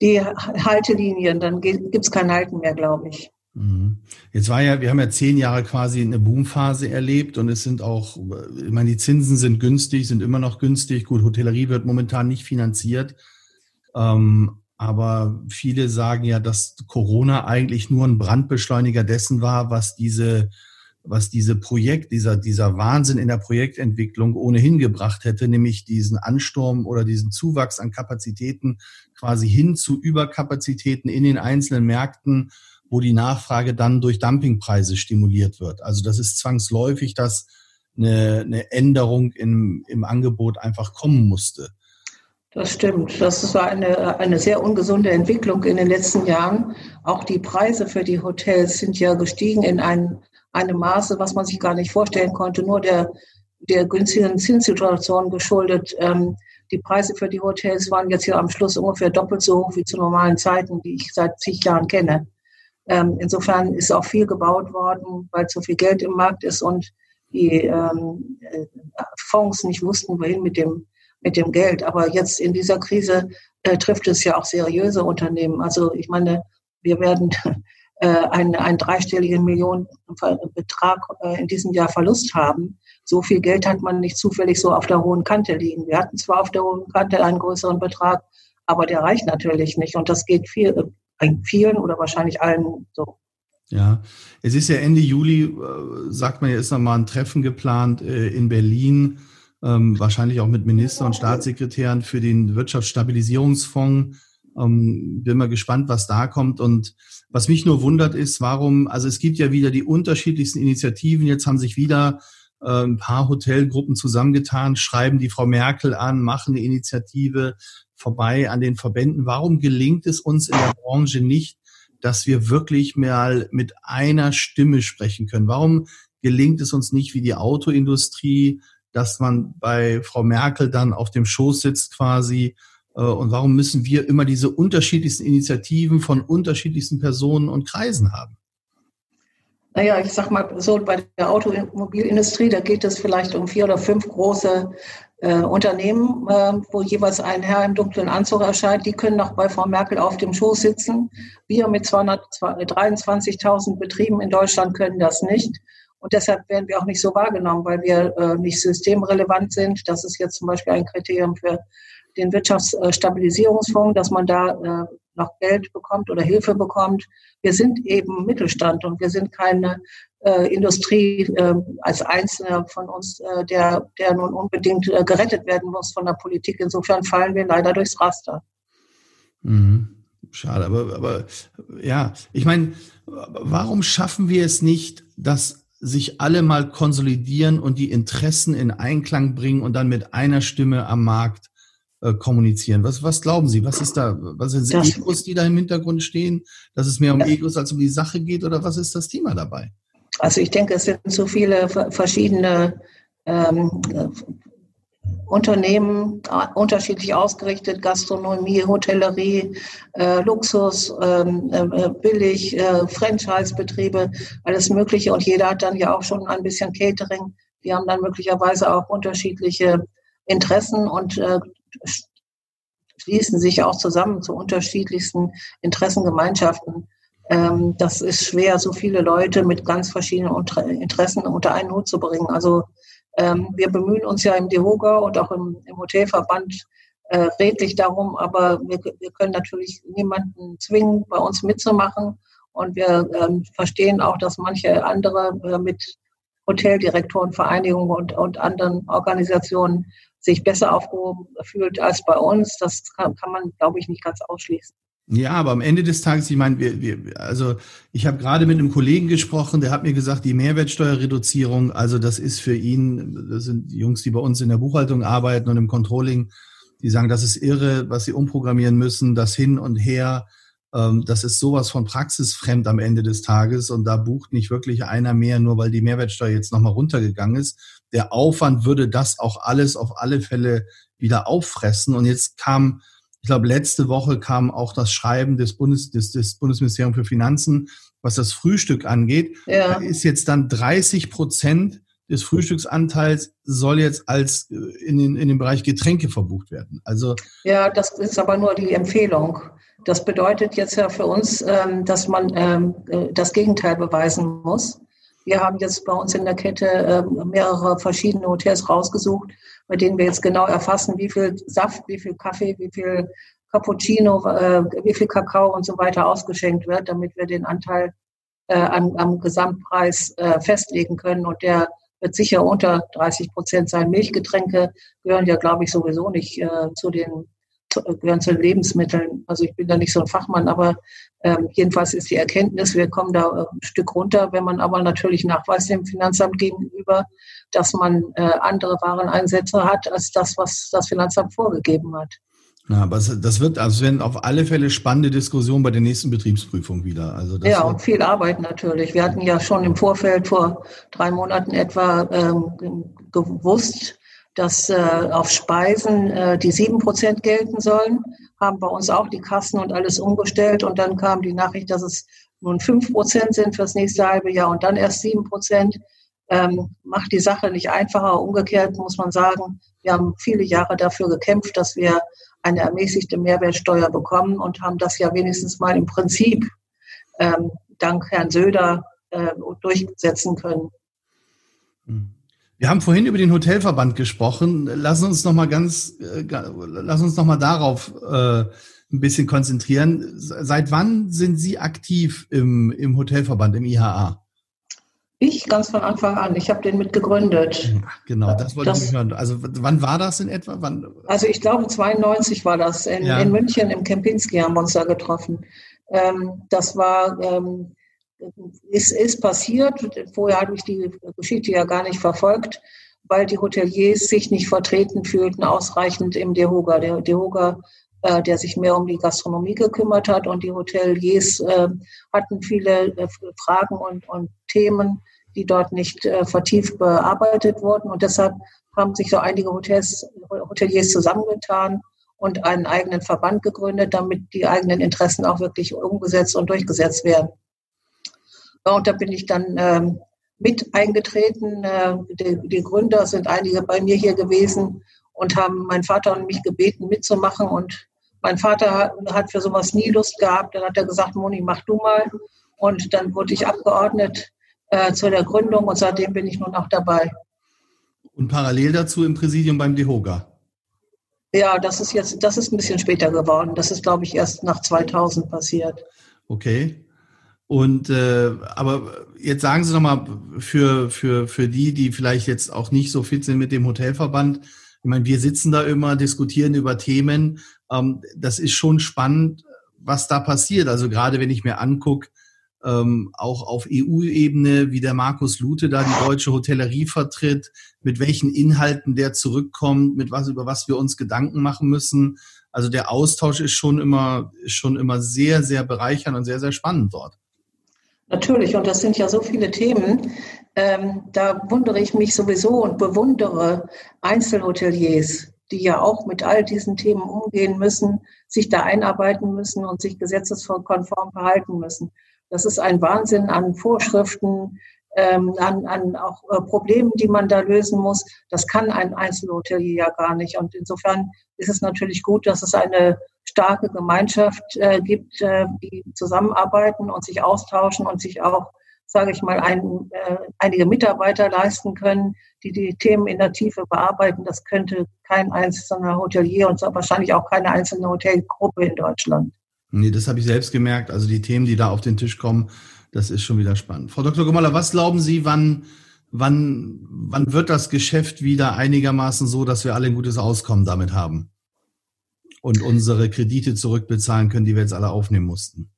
C: die Haltelinien, dann gibt es kein Halten mehr, glaube ich.
B: Mhm. Jetzt war ja, wir haben ja zehn Jahre quasi eine Boomphase erlebt und es sind auch, ich meine, die Zinsen sind günstig, sind immer noch günstig. Gut, Hotellerie wird momentan nicht finanziert. Ähm, aber viele sagen ja, dass Corona eigentlich nur ein Brandbeschleuniger dessen war, was diese, was diese Projekt, dieser, dieser Wahnsinn in der Projektentwicklung ohnehin gebracht hätte, nämlich diesen Ansturm oder diesen Zuwachs an Kapazitäten quasi hin zu Überkapazitäten in den einzelnen Märkten, wo die Nachfrage dann durch Dumpingpreise stimuliert wird. Also das ist zwangsläufig, dass eine, eine Änderung im, im Angebot einfach kommen musste.
C: Das stimmt. Das war eine, eine sehr ungesunde Entwicklung in den letzten Jahren. Auch die Preise für die Hotels sind ja gestiegen in ein, einem Maße, was man sich gar nicht vorstellen konnte, nur der, der günstigen Zinssituation geschuldet. Ähm, die Preise für die Hotels waren jetzt hier am Schluss ungefähr doppelt so hoch wie zu normalen Zeiten, die ich seit zig Jahren kenne. Ähm, insofern ist auch viel gebaut worden, weil zu viel Geld im Markt ist und die ähm, äh, Fonds nicht wussten, wohin mit dem mit dem Geld. Aber jetzt in dieser Krise äh, trifft es ja auch seriöse Unternehmen. Also ich meine, wir werden einen, einen dreistelligen Millionenbetrag äh, in diesem Jahr Verlust haben. So viel Geld hat man nicht zufällig so auf der hohen Kante liegen. Wir hatten zwar auf der hohen Kante einen größeren Betrag, aber der reicht natürlich nicht. Und das geht viel, äh, vielen oder wahrscheinlich allen so.
B: Ja, es ist ja Ende Juli, äh, sagt man ja, ist noch mal ein Treffen geplant äh, in Berlin ähm, wahrscheinlich auch mit Minister und Staatssekretären für den Wirtschaftsstabilisierungsfonds. Ähm, bin mal gespannt, was da kommt. Und was mich nur wundert ist, warum, also es gibt ja wieder die unterschiedlichsten Initiativen. Jetzt haben sich wieder äh, ein paar Hotelgruppen zusammengetan, schreiben die Frau Merkel an, machen eine Initiative vorbei an den Verbänden. Warum gelingt es uns in der Branche nicht, dass wir wirklich mal mit einer Stimme sprechen können? Warum gelingt es uns nicht wie die Autoindustrie, dass man bei Frau Merkel dann auf dem Schoß sitzt quasi. Äh, und warum müssen wir immer diese unterschiedlichsten Initiativen von unterschiedlichsten Personen und Kreisen haben?
C: Naja, ich sag mal so, bei der Automobilindustrie, da geht es vielleicht um vier oder fünf große äh, Unternehmen, äh, wo jeweils ein Herr im dunklen Anzug erscheint. Die können noch bei Frau Merkel auf dem Schoß sitzen. Wir mit 223.000 Betrieben in Deutschland können das nicht. Und deshalb werden wir auch nicht so wahrgenommen, weil wir äh, nicht systemrelevant sind. Das ist jetzt zum Beispiel ein Kriterium für den Wirtschaftsstabilisierungsfonds, dass man da äh, noch Geld bekommt oder Hilfe bekommt. Wir sind eben Mittelstand und wir sind keine äh, Industrie äh, als Einzelner von uns, äh, der, der nun unbedingt äh, gerettet werden muss von der Politik. Insofern fallen wir leider durchs Raster.
B: Mhm. Schade, aber, aber ja, ich meine, warum schaffen wir es nicht, dass sich alle mal konsolidieren und die Interessen in Einklang bringen und dann mit einer Stimme am Markt äh, kommunizieren. Was, was glauben Sie? Was ist da? Was sind das, Egos, die da im Hintergrund stehen? Dass es mehr um ja. Egos als um die Sache geht oder was ist das Thema dabei?
C: Also ich denke, es sind so viele verschiedene ähm, Unternehmen äh, unterschiedlich ausgerichtet, Gastronomie, Hotellerie, äh, Luxus, ähm, äh, billig, äh, Franchise-Betriebe, alles Mögliche. Und jeder hat dann ja auch schon ein bisschen Catering. Die haben dann möglicherweise auch unterschiedliche Interessen und äh, schließen sich auch zusammen zu unterschiedlichsten Interessengemeinschaften. Ähm, das ist schwer, so viele Leute mit ganz verschiedenen Interessen unter einen Hut zu bringen. Also ähm, wir bemühen uns ja im DEHOGA und auch im, im Hotelverband äh, redlich darum, aber wir, wir können natürlich niemanden zwingen, bei uns mitzumachen. Und wir ähm, verstehen auch, dass manche andere äh, mit Hoteldirektorenvereinigungen und, und anderen Organisationen sich besser aufgehoben fühlt als bei uns. Das kann, kann man, glaube ich, nicht ganz ausschließen.
B: Ja, aber am Ende des Tages, ich meine, wir, wir, also ich habe gerade mit einem Kollegen gesprochen, der hat mir gesagt, die Mehrwertsteuerreduzierung, also das ist für ihn, das sind die Jungs, die bei uns in der Buchhaltung arbeiten und im Controlling, die sagen, das ist irre, was sie umprogrammieren müssen, das hin und her, ähm, das ist sowas von praxisfremd am Ende des Tages und da bucht nicht wirklich einer mehr, nur weil die Mehrwertsteuer jetzt nochmal runtergegangen ist. Der Aufwand würde das auch alles auf alle Fälle wieder auffressen und jetzt kam ich glaube, letzte Woche kam auch das Schreiben des, Bundes, des, des Bundesministeriums für Finanzen, was das Frühstück angeht. Ja. Da ist jetzt dann 30 Prozent des Frühstücksanteils soll jetzt als äh, in den, in den Bereich Getränke verbucht werden. Also
C: ja, das ist aber nur die Empfehlung. Das bedeutet jetzt ja für uns, ähm, dass man ähm, äh, das Gegenteil beweisen muss. Wir haben jetzt bei uns in der Kette ähm, mehrere verschiedene Hotels rausgesucht, bei denen wir jetzt genau erfassen, wie viel Saft, wie viel Kaffee, wie viel Cappuccino, äh, wie viel Kakao und so weiter ausgeschenkt wird, damit wir den Anteil äh, am, am Gesamtpreis äh, festlegen können. Und der wird sicher unter 30 Prozent sein. Milchgetränke gehören ja, glaube ich, sowieso nicht zu den den Lebensmitteln. Also ich bin da nicht so ein Fachmann, aber ähm, jedenfalls ist die Erkenntnis, wir kommen da äh, ein Stück runter. Wenn man aber natürlich nachweist dem Finanzamt gegenüber, dass man äh, andere Wareneinsätze hat als das, was das Finanzamt vorgegeben hat.
B: Ja, aber das wird, also werden auf alle Fälle spannende Diskussionen bei der nächsten Betriebsprüfung wieder. Also
C: ja, und viel Arbeit natürlich. Wir hatten ja schon im Vorfeld vor drei Monaten etwa ähm, gewusst, dass äh, auf Speisen äh, die sieben Prozent gelten sollen, haben bei uns auch die Kassen und alles umgestellt und dann kam die Nachricht, dass es nun fünf Prozent sind fürs nächste halbe Jahr und dann erst sieben Prozent. Ähm, macht die Sache nicht einfacher. Umgekehrt muss man sagen, wir haben viele Jahre dafür gekämpft, dass wir eine ermäßigte Mehrwertsteuer bekommen und haben das ja wenigstens mal im Prinzip ähm, dank Herrn Söder äh, durchsetzen können.
B: Mhm. Wir haben vorhin über den Hotelverband gesprochen. Lass uns noch mal ganz, äh, lass uns noch mal darauf äh, ein bisschen konzentrieren. Seit wann sind Sie aktiv im, im Hotelverband, im IHA?
C: Ich ganz von Anfang an. Ich habe den mitgegründet.
B: Genau, das wollte das, ich hören. Also wann war das in etwa? Wann?
C: Also ich glaube 92 war das. In, ja. in München im Kempinski haben wir uns da getroffen. Ähm, das war ähm, ist, ist passiert. Vorher habe ich die Geschichte ja gar nicht verfolgt, weil die Hoteliers sich nicht vertreten fühlten, ausreichend im DEHOGA. Der DEHOGA, äh, der sich mehr um die Gastronomie gekümmert hat und die Hoteliers äh, hatten viele äh, Fragen und, und Themen, die dort nicht vertieft bearbeitet wurden. Und deshalb haben sich so einige Hotels, Hoteliers zusammengetan und einen eigenen Verband gegründet, damit die eigenen Interessen auch wirklich umgesetzt und durchgesetzt werden. Und da bin ich dann ähm, mit eingetreten. Äh, die, die, Gründer sind einige bei mir hier gewesen und haben meinen Vater und mich gebeten, mitzumachen. Und mein Vater hat für sowas nie Lust gehabt. Dann hat er gesagt, Moni, mach du mal. Und dann wurde ich abgeordnet äh, zu der Gründung und seitdem bin ich nun auch dabei.
B: Und parallel dazu im Präsidium beim DEHOGA?
C: Ja, das ist jetzt, das ist ein bisschen später geworden. Das ist, glaube ich, erst nach 2000 passiert.
B: Okay. Und äh, aber jetzt sagen Sie noch mal für für für die, die vielleicht jetzt auch nicht so fit sind mit dem Hotelverband. Ich meine, wir sitzen da immer, diskutieren über Themen. Ähm, das ist schon spannend, was da passiert. Also gerade wenn ich mir angucke, ähm, auch auf EU-Ebene, wie der Markus Lute da die deutsche Hotellerie vertritt, mit welchen Inhalten der zurückkommt, mit was über was wir uns Gedanken machen müssen. Also der Austausch ist schon immer ist schon immer sehr sehr bereichernd und sehr sehr spannend dort.
C: Natürlich, und das sind ja so viele Themen. Ähm, da wundere ich mich sowieso und bewundere Einzelhoteliers, die ja auch mit all diesen Themen umgehen müssen, sich da einarbeiten müssen und sich gesetzeskonform verhalten müssen. Das ist ein Wahnsinn an Vorschriften, ähm, an, an auch äh, Problemen, die man da lösen muss. Das kann ein Einzelhotelier ja gar nicht. Und insofern ist es natürlich gut, dass es eine starke Gemeinschaft äh, gibt, äh, die zusammenarbeiten und sich austauschen und sich auch, sage ich mal, ein, äh, einige Mitarbeiter leisten können, die die Themen in der Tiefe bearbeiten. Das könnte kein einzelner Hotelier und wahrscheinlich auch keine einzelne Hotelgruppe in Deutschland.
B: Nee, das habe ich selbst gemerkt. Also die Themen, die da auf den Tisch kommen, das ist schon wieder spannend. Frau Dr. Gomala, was glauben Sie, wann, wann, wann wird das Geschäft wieder einigermaßen so, dass wir alle ein gutes Auskommen damit haben? Und unsere Kredite zurückbezahlen können, die wir jetzt alle aufnehmen mussten?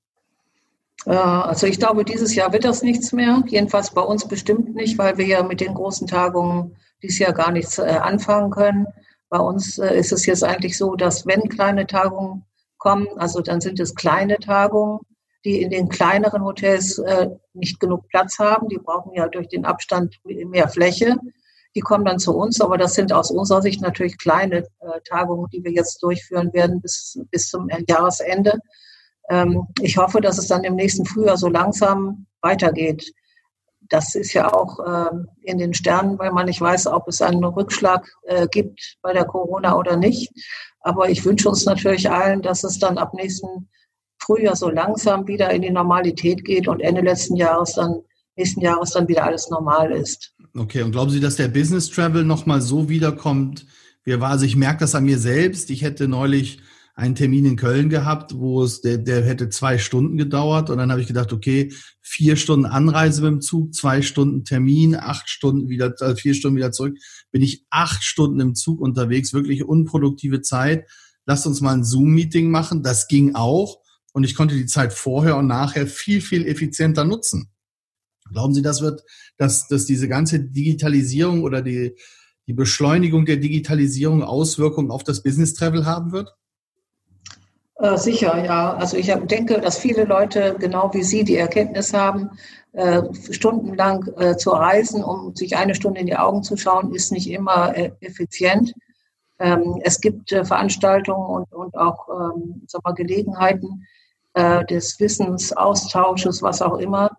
C: Also ich glaube, dieses Jahr wird das nichts mehr. Jedenfalls bei uns bestimmt nicht, weil wir ja mit den großen Tagungen dieses Jahr gar nichts äh, anfangen können. Bei uns äh, ist es jetzt eigentlich so, dass wenn kleine Tagungen kommen, also dann sind es kleine Tagungen, die in den kleineren Hotels äh, nicht genug Platz haben. Die brauchen ja durch den Abstand mehr Fläche. Die kommen dann zu uns, aber das sind aus unserer Sicht natürlich kleine Tagungen, die wir jetzt durchführen werden bis, bis zum Jahresende. Ähm, ich hoffe, dass es dann im nächsten Frühjahr so langsam weitergeht. Das ist ja auch ähm, in den Sternen, weil man nicht weiß, ob es einen Rückschlag äh, gibt bei der Corona oder nicht. Aber ich wünsche uns natürlich allen, dass es dann ab nächsten Frühjahr so langsam wieder in die Normalität geht und Ende letzten Jahres dann nächsten Jahres dann wieder alles normal ist.
B: Okay, und glauben Sie, dass der Business Travel nochmal so wiederkommt, wie er war? Also ich merke das an mir selbst. Ich hätte neulich einen Termin in Köln gehabt, wo es, der, der hätte zwei Stunden gedauert. Und dann habe ich gedacht, okay, vier Stunden Anreise mit dem Zug, zwei Stunden Termin, acht Stunden wieder, äh, vier Stunden wieder zurück. Bin ich acht Stunden im Zug unterwegs, wirklich unproduktive Zeit. Lasst uns mal ein Zoom-Meeting machen. Das ging auch. Und ich konnte die Zeit vorher und nachher viel, viel effizienter nutzen. Glauben Sie, das wird, dass, dass diese ganze Digitalisierung oder die, die Beschleunigung der Digitalisierung Auswirkungen auf das Business Travel haben wird?
C: Äh, sicher, ja. Also ich denke, dass viele Leute, genau wie Sie, die Erkenntnis haben, äh, stundenlang äh, zu reisen, um sich eine Stunde in die Augen zu schauen, ist nicht immer effizient. Ähm, es gibt Veranstaltungen und, auch ähm, sag mal, Gelegenheiten des Wissensaustausches, was auch immer.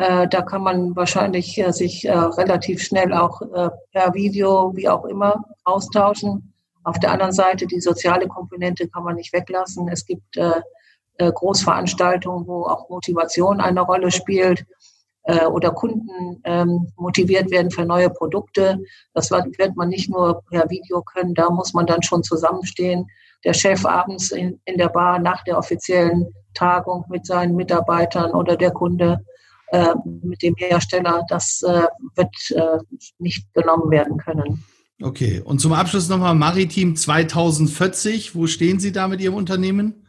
C: Da kann man wahrscheinlich sich relativ schnell auch per Video, wie auch immer, austauschen. Auf der anderen Seite, die soziale Komponente kann man nicht weglassen. Es gibt äh, äh, Großveranstaltungen, wo auch Motivation eine Rolle spielt äh, oder Kunden ähm, motiviert werden für neue Produkte. Das wird man nicht nur per Video können, da muss man dann schon zusammenstehen. Der Chef abends in der Bar nach der offiziellen Tagung mit seinen Mitarbeitern oder der Kunde äh, mit dem Hersteller, das äh, wird äh, nicht genommen werden können.
B: Okay, und zum Abschluss nochmal Maritim 2040. Wo stehen Sie da mit Ihrem Unternehmen?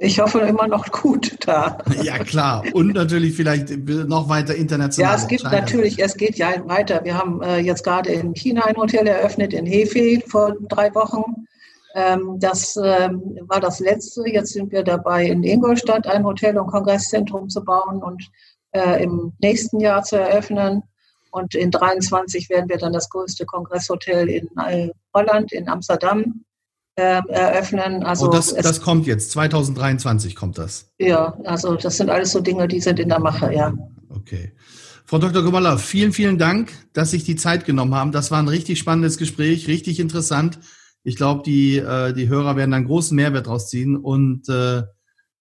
C: Ich hoffe immer noch gut da.
B: Ja, klar. Und natürlich vielleicht noch weiter international.
C: Ja, es gibt natürlich, es geht ja weiter. Wir haben äh, jetzt gerade in China ein Hotel eröffnet, in Hefei vor drei Wochen. Ähm, das ähm, war das letzte. Jetzt sind wir dabei, in Ingolstadt ein Hotel- und Kongresszentrum zu bauen und äh, im nächsten Jahr zu eröffnen. Und in 23 werden wir dann das größte Kongresshotel in äh, Holland, in Amsterdam, äh, eröffnen.
B: Also oh, das, das kommt jetzt, 2023 kommt das.
C: Ja, also das sind alles so Dinge, die sind in der Mache, ja.
B: Okay. Frau Dr. Gomalla, vielen, vielen Dank, dass Sie sich die Zeit genommen haben. Das war ein richtig spannendes Gespräch, richtig interessant. Ich glaube, die, äh, die Hörer werden einen großen Mehrwert draus ziehen. Und äh,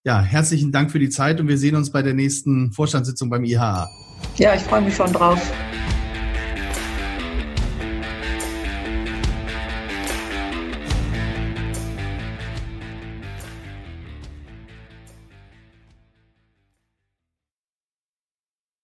B: ja, herzlichen Dank für die Zeit und wir sehen uns bei der nächsten Vorstandssitzung beim IHA.
C: Ja, ich freue mich schon drauf.